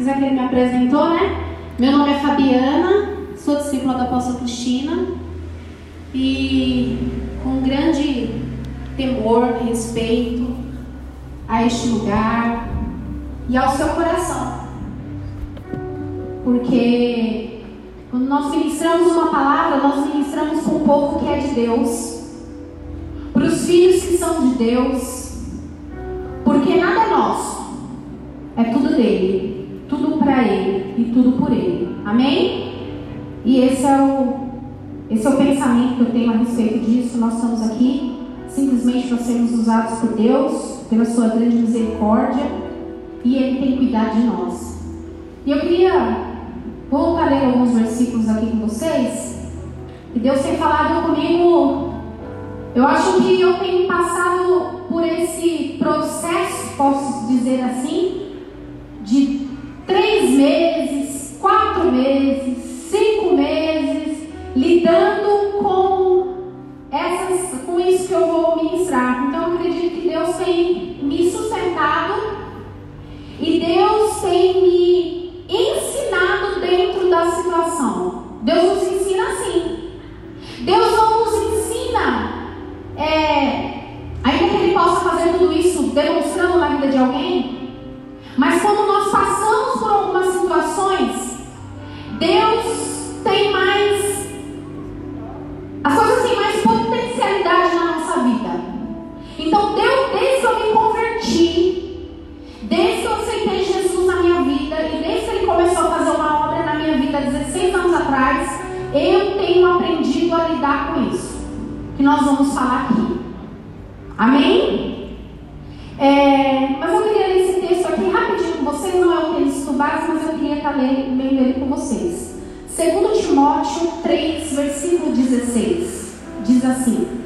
quiser que ele me apresentou, né? Meu nome é Fabiana, sou discípula da apóstola Cristina e com grande temor, respeito a este lugar e ao seu coração. Porque quando nós ministramos uma palavra, nós ministramos com o povo que é de Deus, para os filhos que são de Deus, porque nada é nosso, é tudo dele, para ele e tudo por ele. Amém? E esse é o esse é o pensamento que eu tenho a respeito disso. Nós estamos aqui simplesmente para sermos usados por Deus, pela sua grande misericórdia, e Ele tem cuidado de nós. E eu queria voltar a ler alguns versículos aqui com vocês. Que Deus tem falado comigo. Eu acho que eu tenho passado por esse processo, posso dizer assim, de três meses, quatro meses, cinco meses lidando com essas, com isso que eu vou ministrar. Então eu acredito que Deus tem me sustentado e Deus tem me ensinado dentro da situação. Deus nos ensina assim. Deus não nos ensina, é, ainda que Ele possa fazer tudo isso demonstrando na vida de alguém, mas quando nós passamos por algumas situações, Deus tem mais as coisas têm mais potencialidade na nossa vida. Então, Deus, desde que eu me converti, desde que eu aceitei Jesus na minha vida, e desde que Ele começou a fazer uma obra na minha vida 16 anos atrás, eu tenho aprendido a lidar com isso. Que nós vamos falar aqui. Amém? É, mas eu queria ler esse texto aqui rapidinho com vocês. Não é base, mas eu queria estar lendo, lendo ele com vocês. 2 Timóteo 3, versículo 16, diz assim: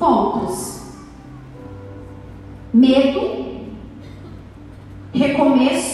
pontos: medo, recomeço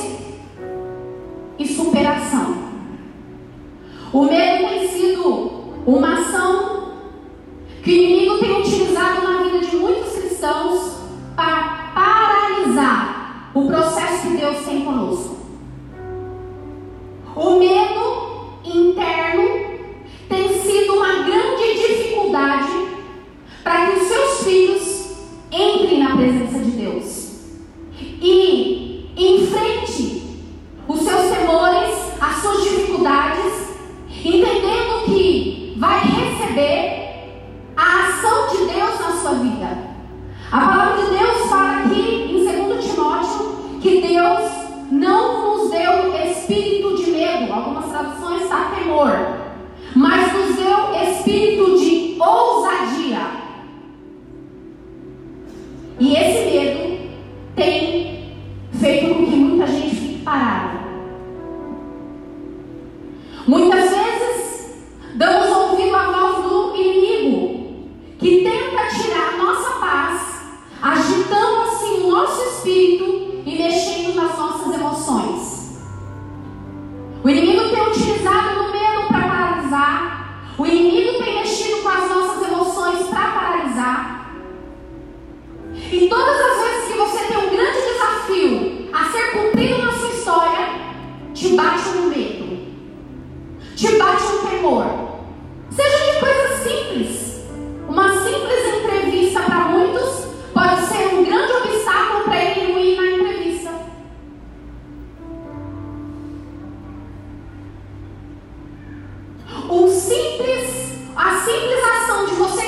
simples, a simples ação de você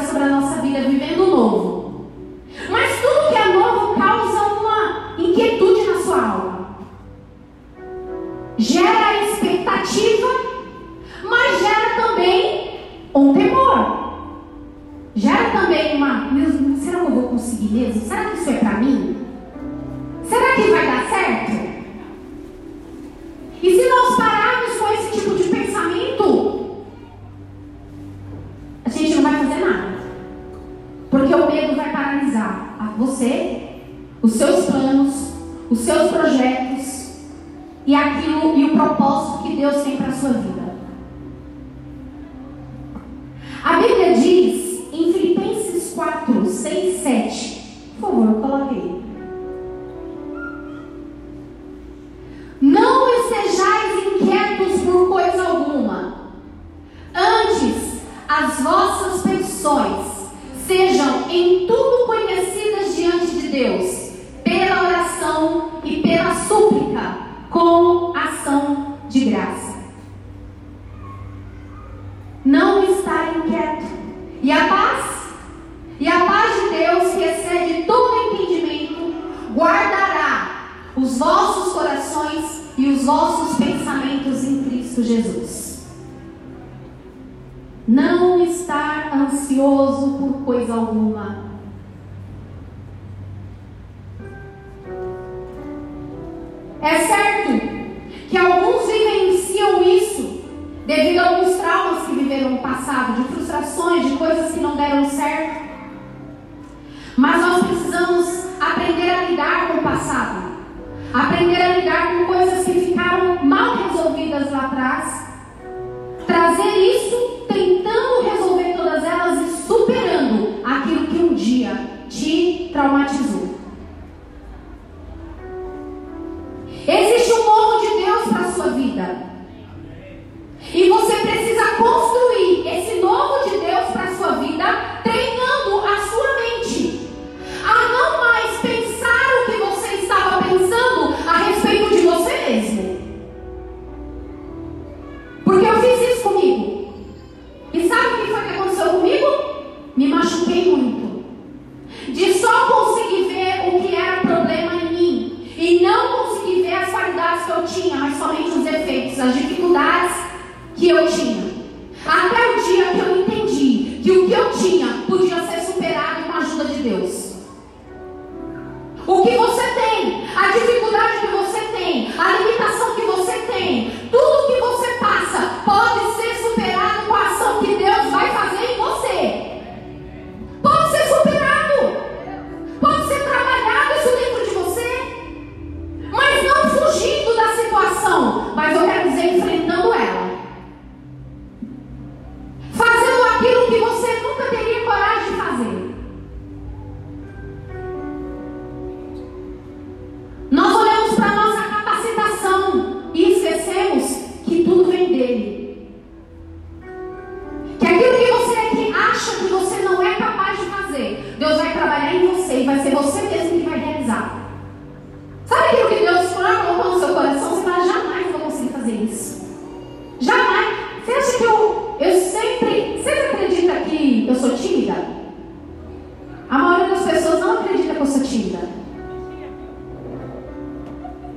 sobre a nossa vida, vivendo novo.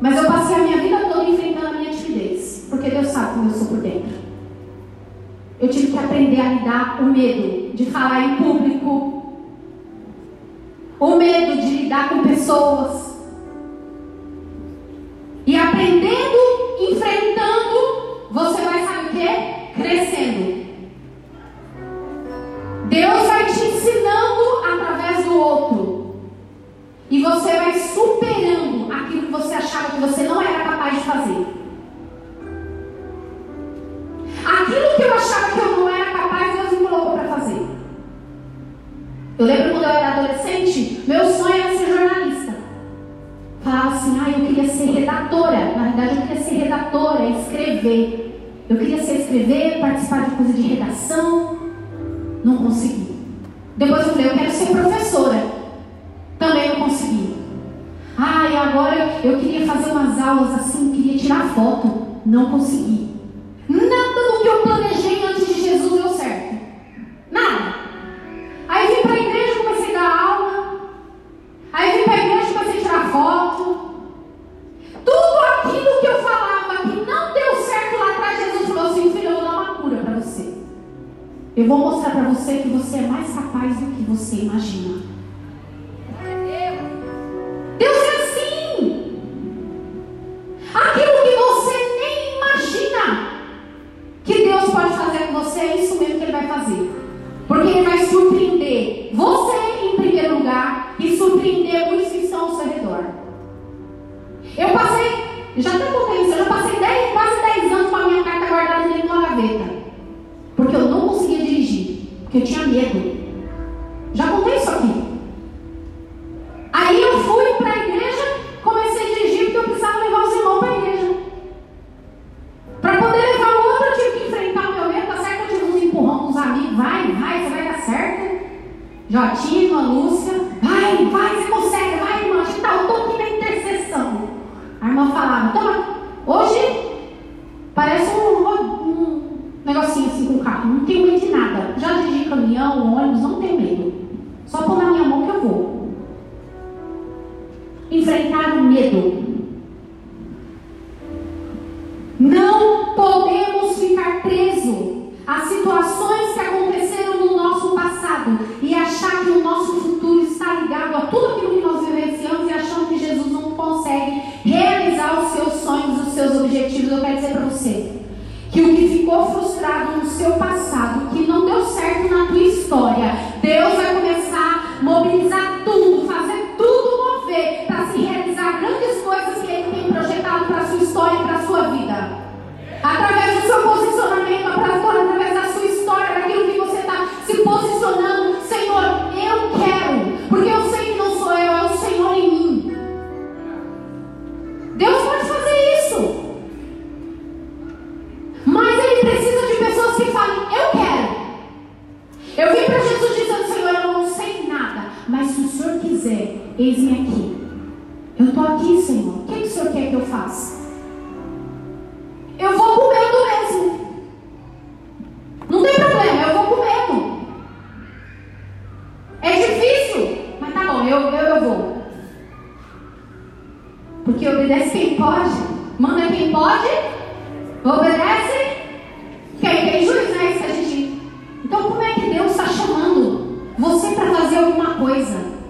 Mas eu passei a minha vida toda enfrentando a minha timidez, porque Deus sabe como eu sou por dentro. Eu tive que aprender a lidar o medo de falar em público, o medo de lidar com pessoas, não consegui.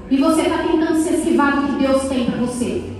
E você está tentando se esquivar do que Deus tem para você.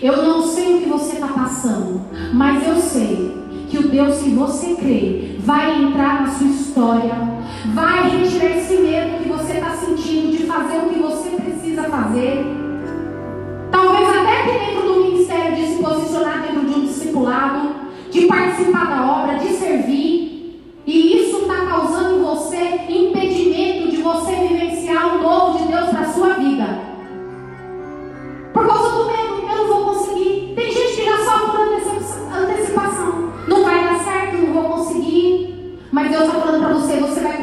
Eu não sei o que você está passando, mas eu sei que o Deus que você crê vai entrar na sua história, vai retirar esse medo que você está sentindo de fazer o que você precisa fazer. Talvez até que dentro do ministério de se posicionar dentro de um discipulado, de participar da obra, de servir. E isso está causando em você impedimento de você vivenciar o novo de Deus para a sua vida. Mas Deus está falando para você, você vai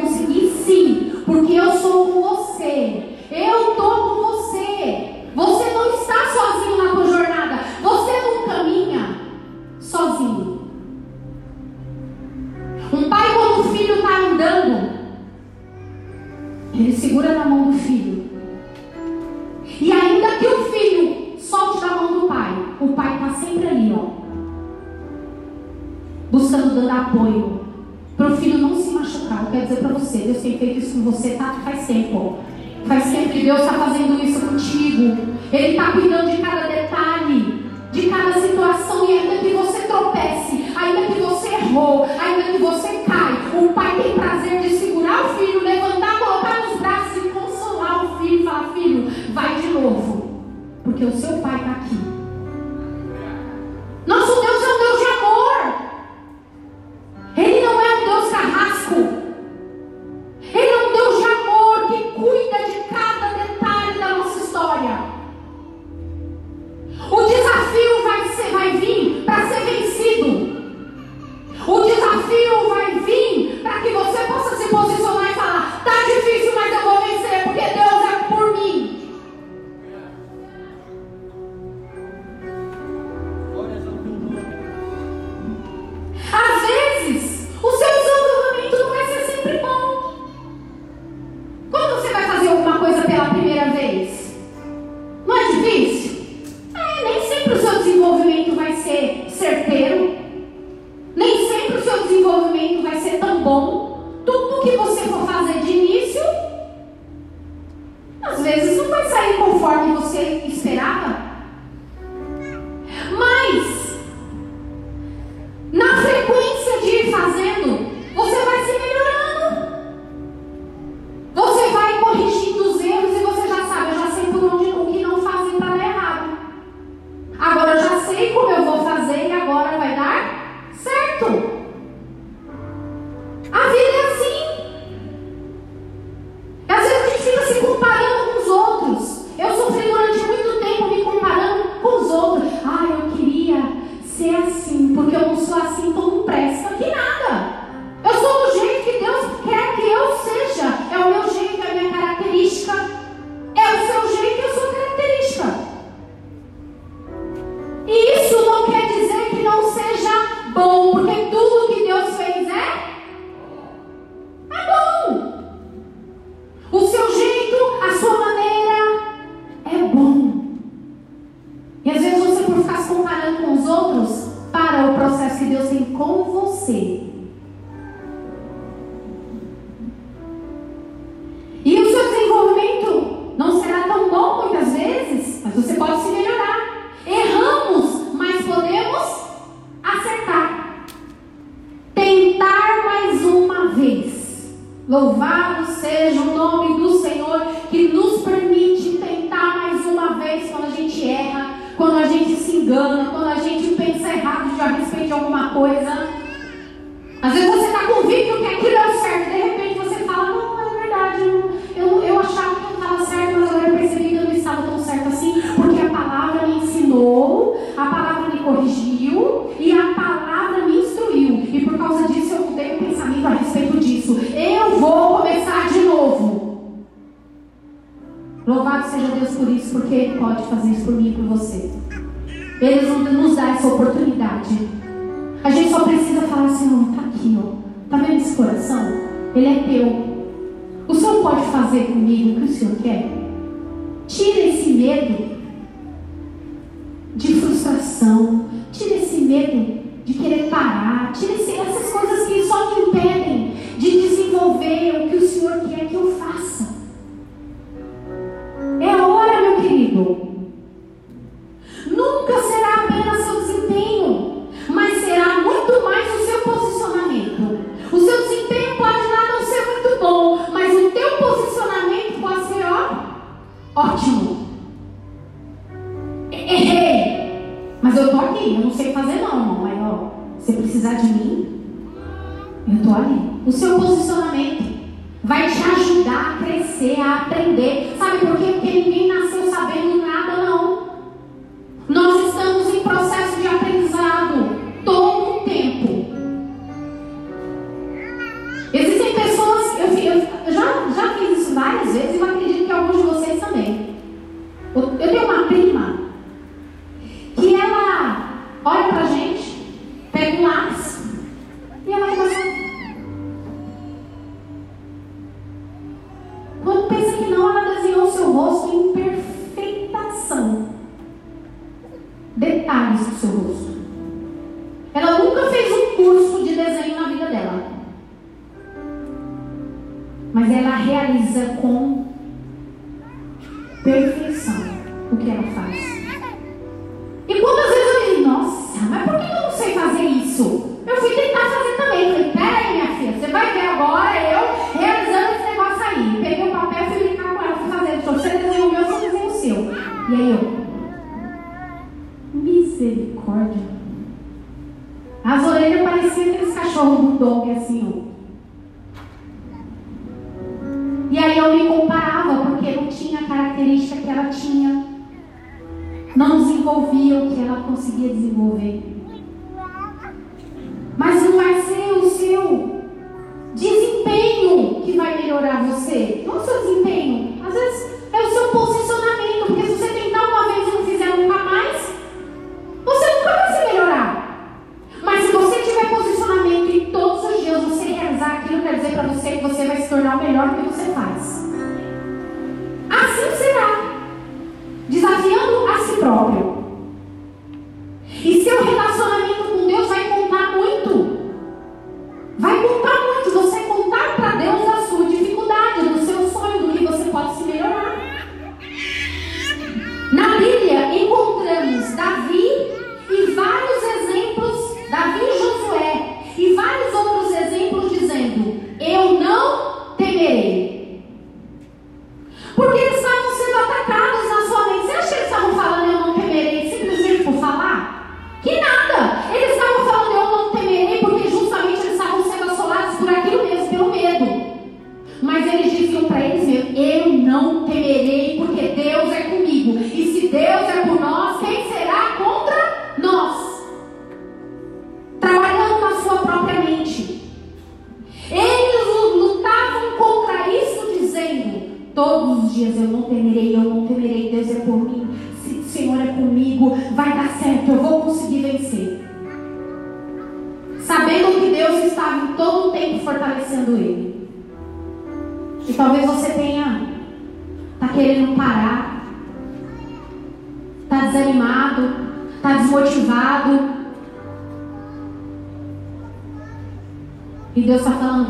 Louvado seja o nome do Senhor que nos permite tentar mais uma vez quando a gente erra, quando a gente se engana, quando a gente pensa errado a respeito de alguma coisa. Às vezes você está convicto que aquilo é o certo, de repente você fala, não, é verdade, eu, eu, eu achava que eu estava certo, mas agora eu percebi que eu não estava tão certo assim, porque a palavra me ensinou, a palavra me corrigiu e a palavra me instruiu. E por causa disso eu mudei o pensamento a respeito disso. Eu vou Louvado seja Deus por isso, porque Ele pode fazer isso por mim e por você. Ele nos dá essa oportunidade. A gente só precisa falar assim, não, tá aqui, ó. Tá vendo esse coração? Ele é teu. O Senhor pode fazer comigo o que o Senhor quer? Tira esse medo de frustração, rosto em perfeitação. Detalhes do seu rosto.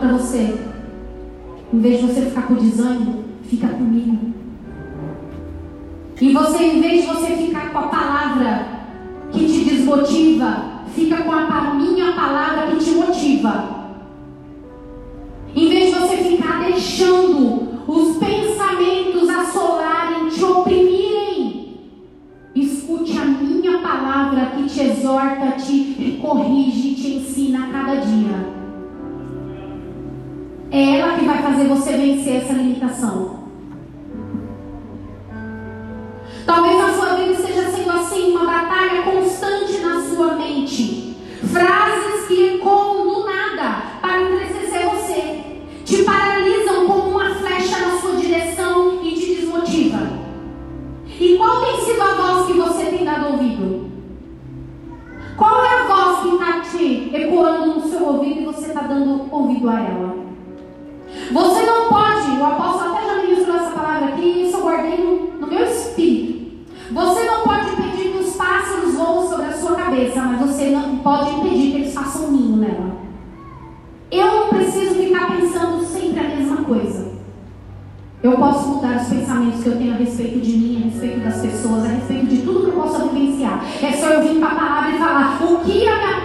para você. Em vez de você ficar com desânimo, fica comigo. E você, em vez de você cabeça, mas você não pode impedir que eles façam um ninho nela. Eu não preciso ficar pensando sempre a mesma coisa. Eu posso mudar os pensamentos que eu tenho a respeito de mim, a respeito das pessoas, a respeito de tudo que eu possa vivenciar. É só eu vir para a palavra e falar o que a minha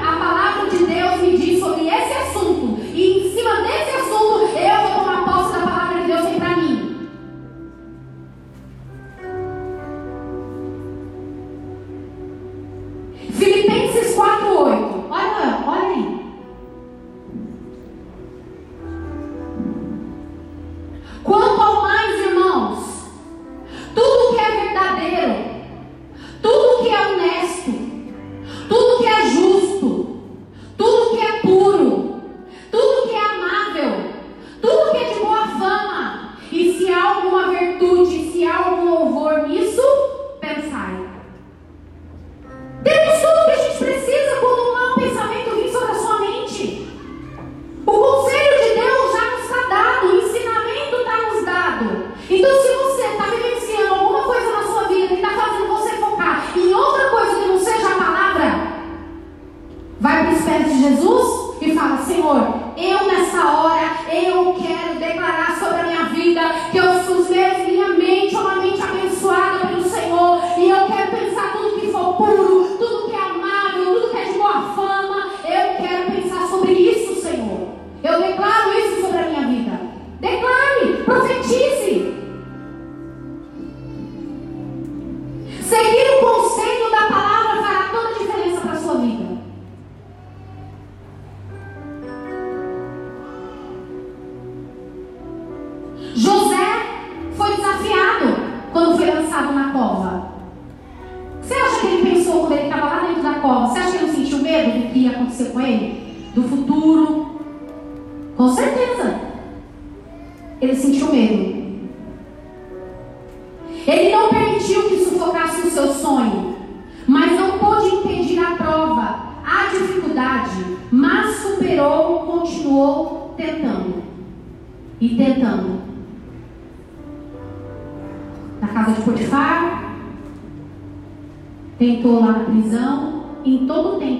que ia acontecer com ele? Do futuro? Com certeza. Ele sentiu medo.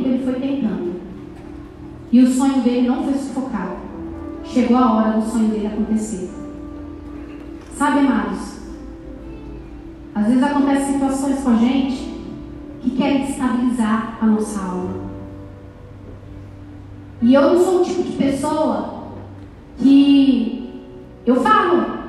tempo ele foi tentando. E o sonho dele não foi sufocado. Chegou a hora do sonho dele acontecer. Sabe, amados? Às vezes acontecem situações com a gente que querem destabilizar a nossa alma. E eu não sou o tipo de pessoa que eu falo.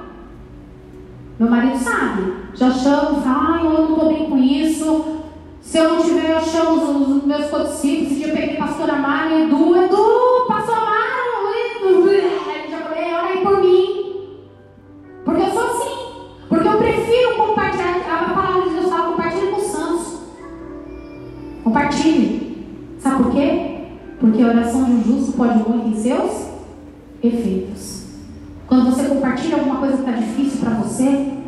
Meu marido sabe. Já chamo, falo, ah, eu não estou bem com isso, se eu não tiver, eu chamo os, meus codicílios. Esse dia eu peguei pastor Amaro e Edu. Edu, pastor Amaro, ele já falei, é, ora aí por mim. Porque eu sou assim. Porque eu prefiro compartilhar a palavra de Deus. Fala, compartilhe com os santos. Compartilhe. Sabe por quê? Porque a oração de um justo pode muito em seus efeitos. Quando você compartilha alguma coisa que está difícil para você,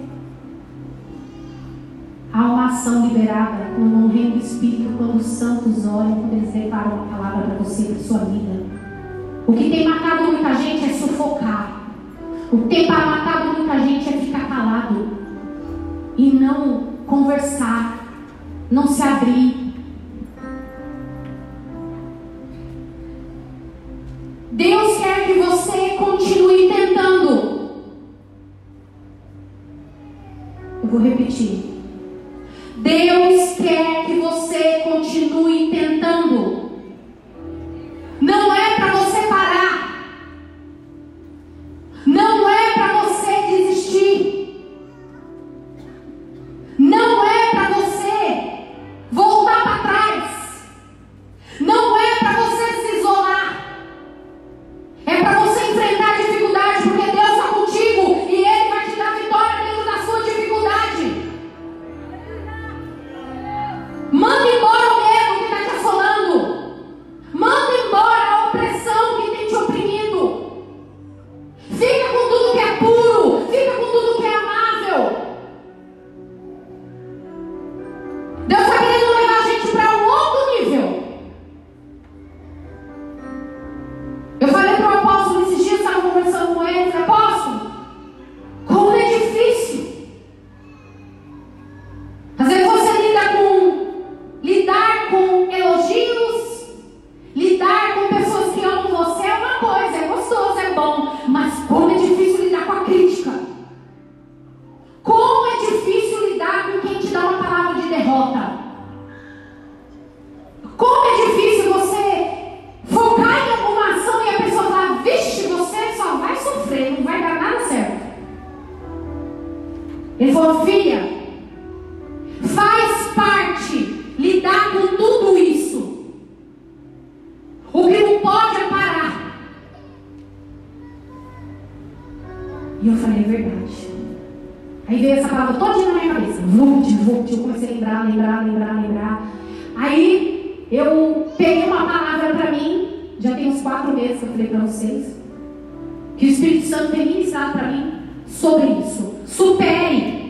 Há uma ação liberada com o reino do Espírito quando os santos olham, e eles declaram uma palavra para você, para sua vida. O que tem matado muita gente é sufocar. O que tem matado muita gente é ficar calado e não conversar, não se abrir. Deus quer que você continue tentando. Eu vou repetir. Deus quer que você continue entendendo para vocês. Que o Espírito Santo tem ministrado para mim sobre isso. supere.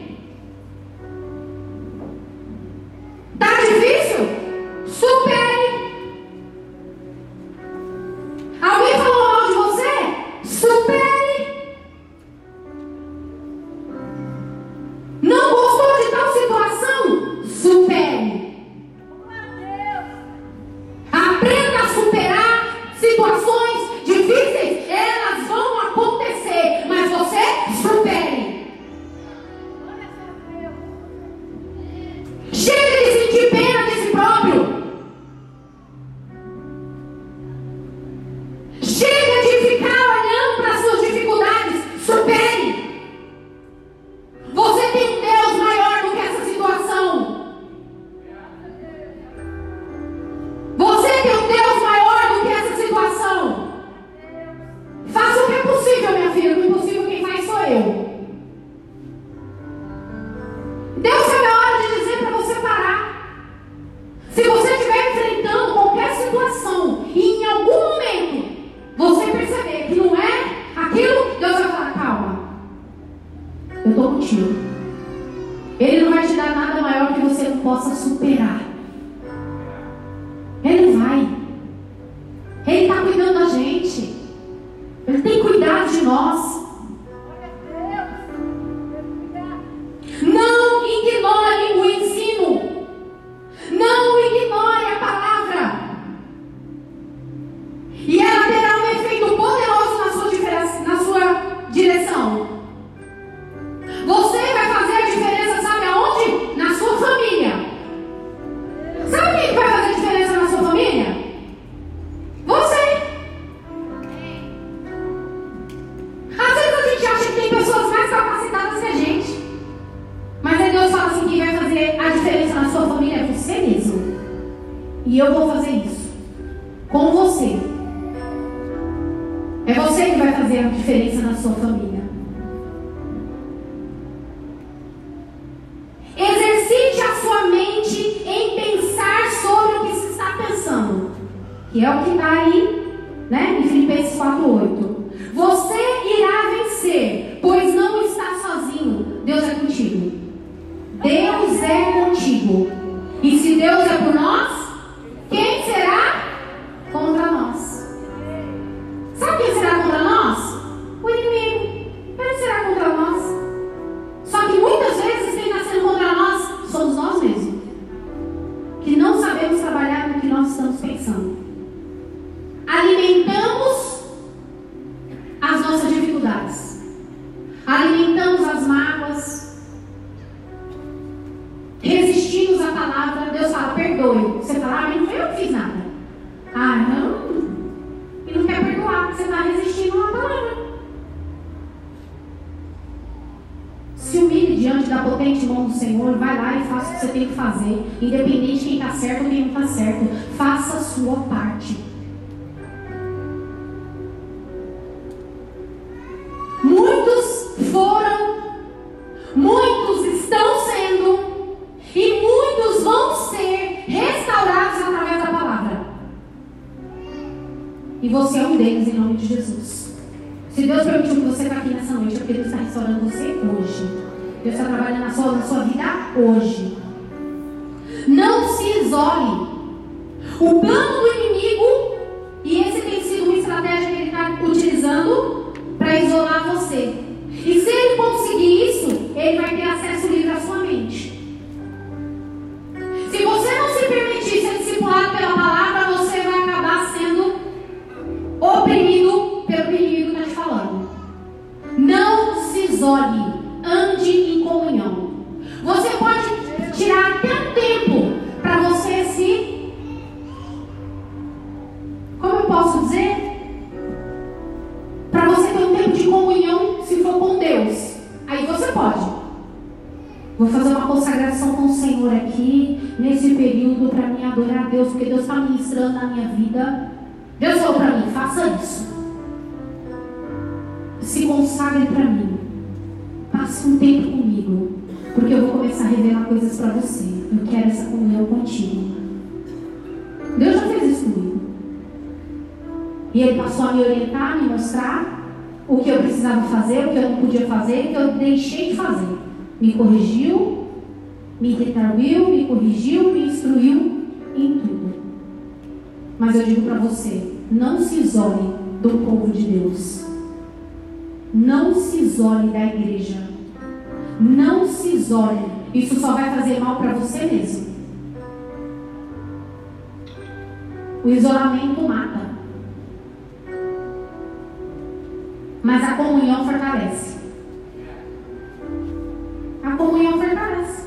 Isole. O plano do inimigo, e esse tem sido uma estratégia que ele está utilizando para isolar você. E se ele conseguir isso, ele vai ter acesso livre à sua mente. Se você não se permitir ser discipulado pela palavra, você vai acabar sendo oprimido pelo inimigo que está te falando. Não se isole. Deus, porque Deus está ministrando na minha vida. Deus falou para mim: faça isso. Se consagre para mim. Passe um tempo comigo, porque eu vou começar a revelar coisas para você. Eu quero essa comunhão contigo. Deus já fez isso comigo. E Ele passou a me orientar, me mostrar o que eu precisava fazer, o que eu não podia fazer, o que eu deixei de fazer. Me corrigiu, me retribuiu, me corrigiu, me instruiu. Mas eu digo para você: não se isole do povo de Deus. Não se isole da igreja. Não se isole. Isso só vai fazer mal para você mesmo. O isolamento mata. Mas a comunhão fortalece. A comunhão fortalece.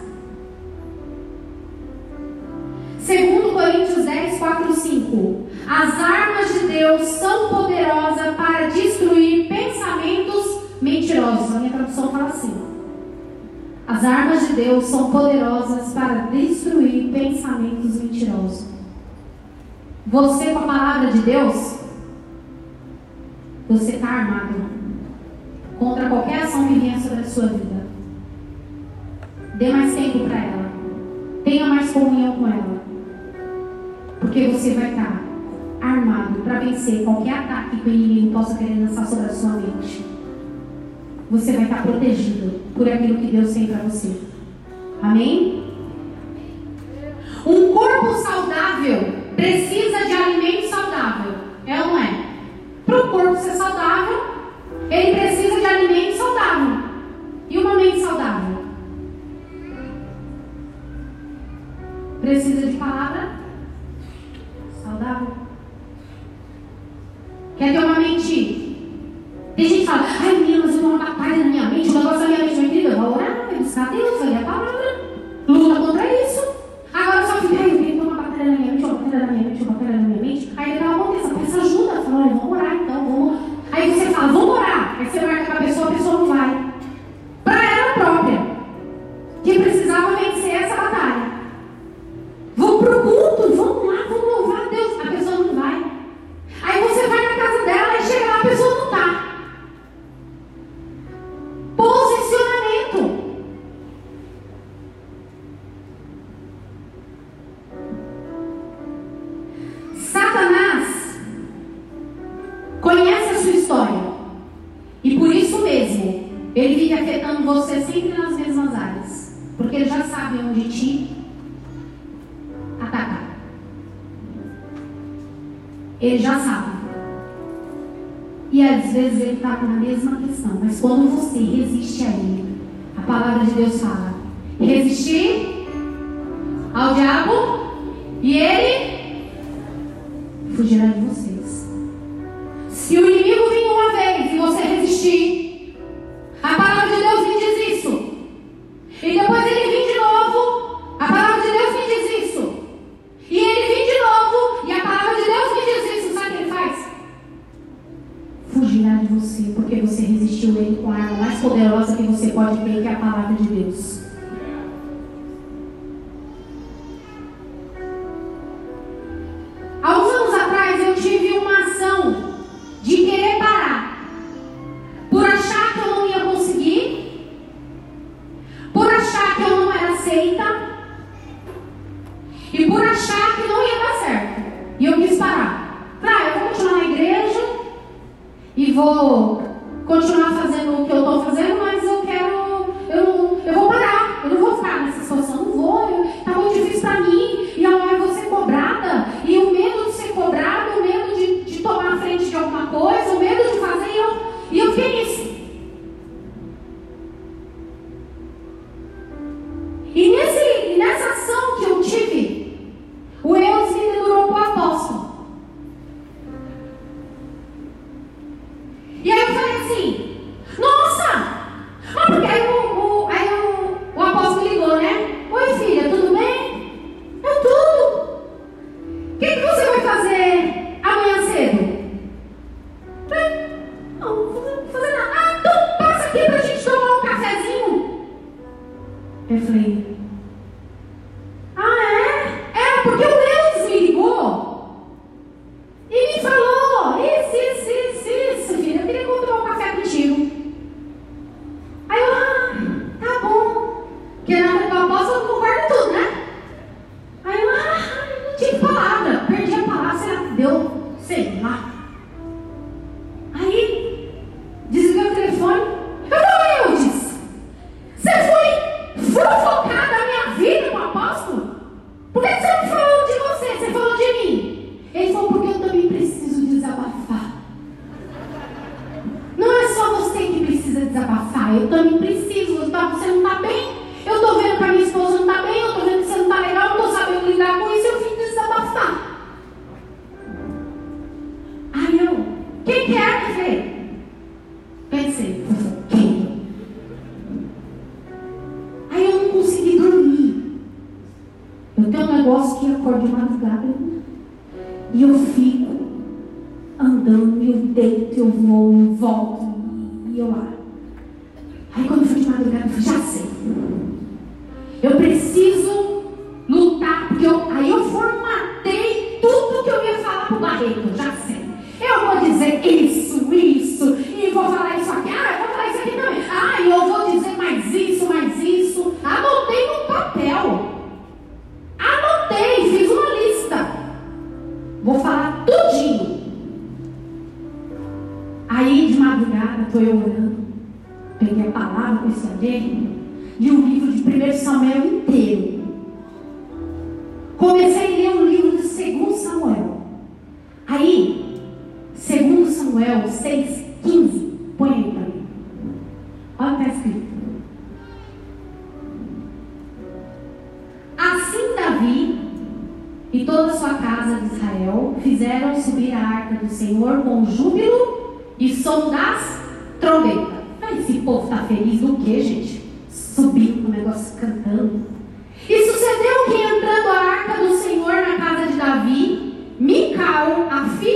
Segundo Coríntios 10, 4, 5. As armas de Deus são poderosas para destruir pensamentos mentirosos. A minha tradução fala assim. As armas de Deus são poderosas para destruir pensamentos mentirosos. Você, com a palavra de Deus, você está armado contra qualquer ação que venha sobre a sua vida. Dê mais tempo para ela. Tenha mais comunhão com ela. Porque você vai estar armado para vencer qualquer ataque que o inimigo possa querer lançar sobre a sua mente. Você vai estar protegido por aquilo que Deus tem para você. Amém? Um corpo saudável precisa de alimento saudável. É ou não é? Para o corpo ser saudável, ele precisa de alimento saudável. E uma mente saudável? Precisa de palavra saudável. Quer ter uma mente? Tem gente que fala, ai menina, mas eu tenho uma batalha na minha mente, o negócio da minha mente, meu querido, eu vou orar, vai buscar Deus, vai ler a palavra. Quando você resiste a ele, a palavra de Deus fala: resistir ao diabo e ele fizeram subir a arca do Senhor com júbilo e som das trombetas. Mas esse povo está feliz do que, gente? Subindo o negócio cantando. E sucedeu que entrando a arca do Senhor na casa de Davi, Micael, a filha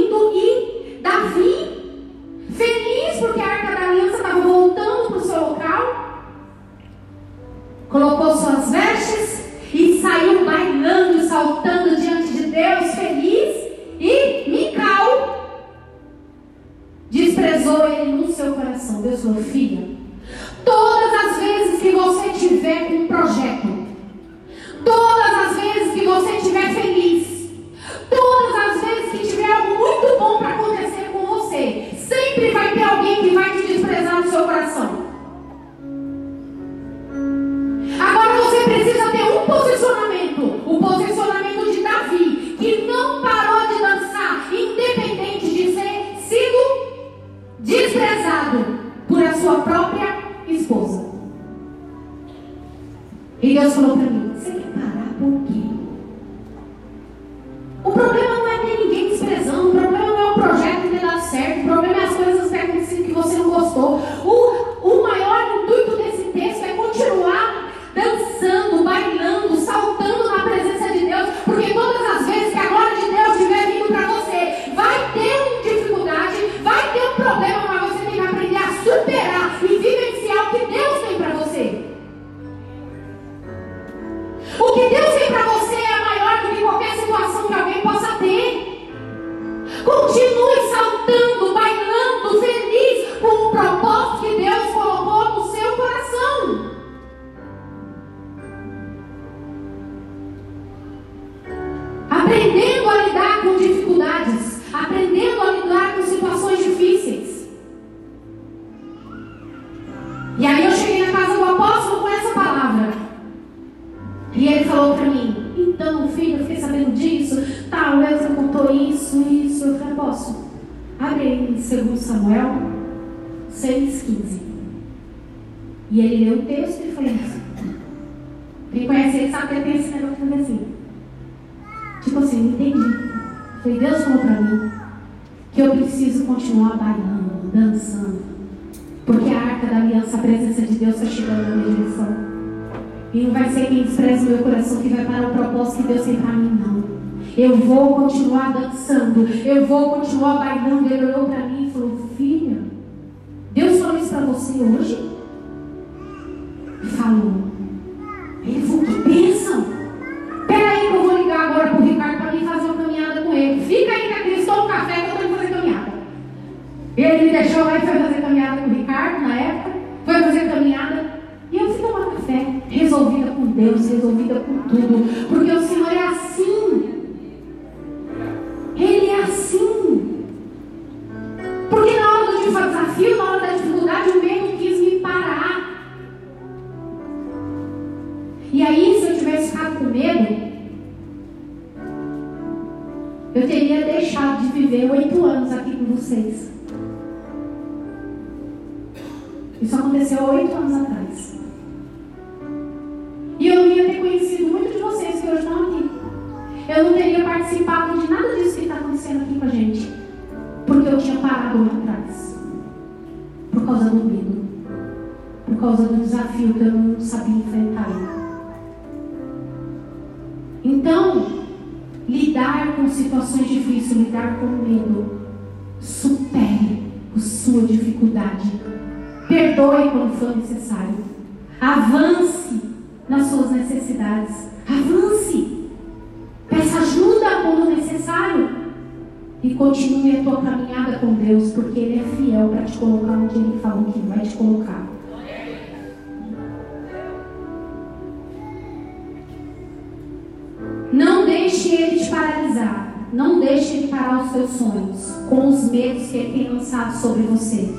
eu teria deixado de viver oito anos aqui com vocês. Isso aconteceu oito anos atrás. E eu não ia ter conhecido muito de vocês que hoje estão aqui. Eu não teria participado de nada disso que está acontecendo aqui com a gente. Porque eu tinha parado lá atrás. Por causa do medo. Por causa do desafio que eu não situações difíceis, lidar com medo, supere a sua dificuldade. Perdoe quando for necessário. Avance nas suas necessidades. Avance. Peça ajuda quando necessário. E continue a tua caminhada com Deus, porque Ele é fiel para te colocar onde Ele falou que vai te colocar. Deixe Ele parar os seus sonhos com os medos que Ele tem lançado sobre você.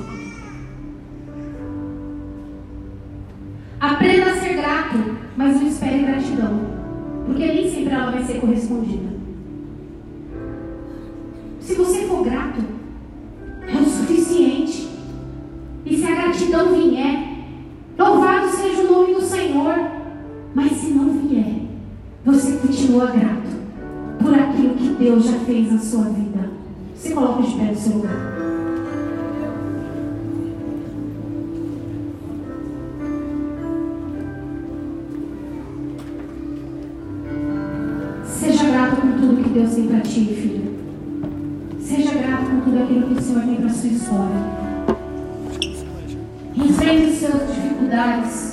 Aprenda a ser grato mas não espere gratidão, porque nem sempre ela vai ser correspondida. Se você for grato, é o suficiente. E se a gratidão vier, louvado seja o nome do Senhor. Mas se não vier, você continua grato por aquilo que Deus já fez na sua vida. Se coloca de pé no seu lugar. Deus tem para ti, filho. Seja grato com tudo aquilo que o Senhor tem para sua história. Enfrente as suas dificuldades.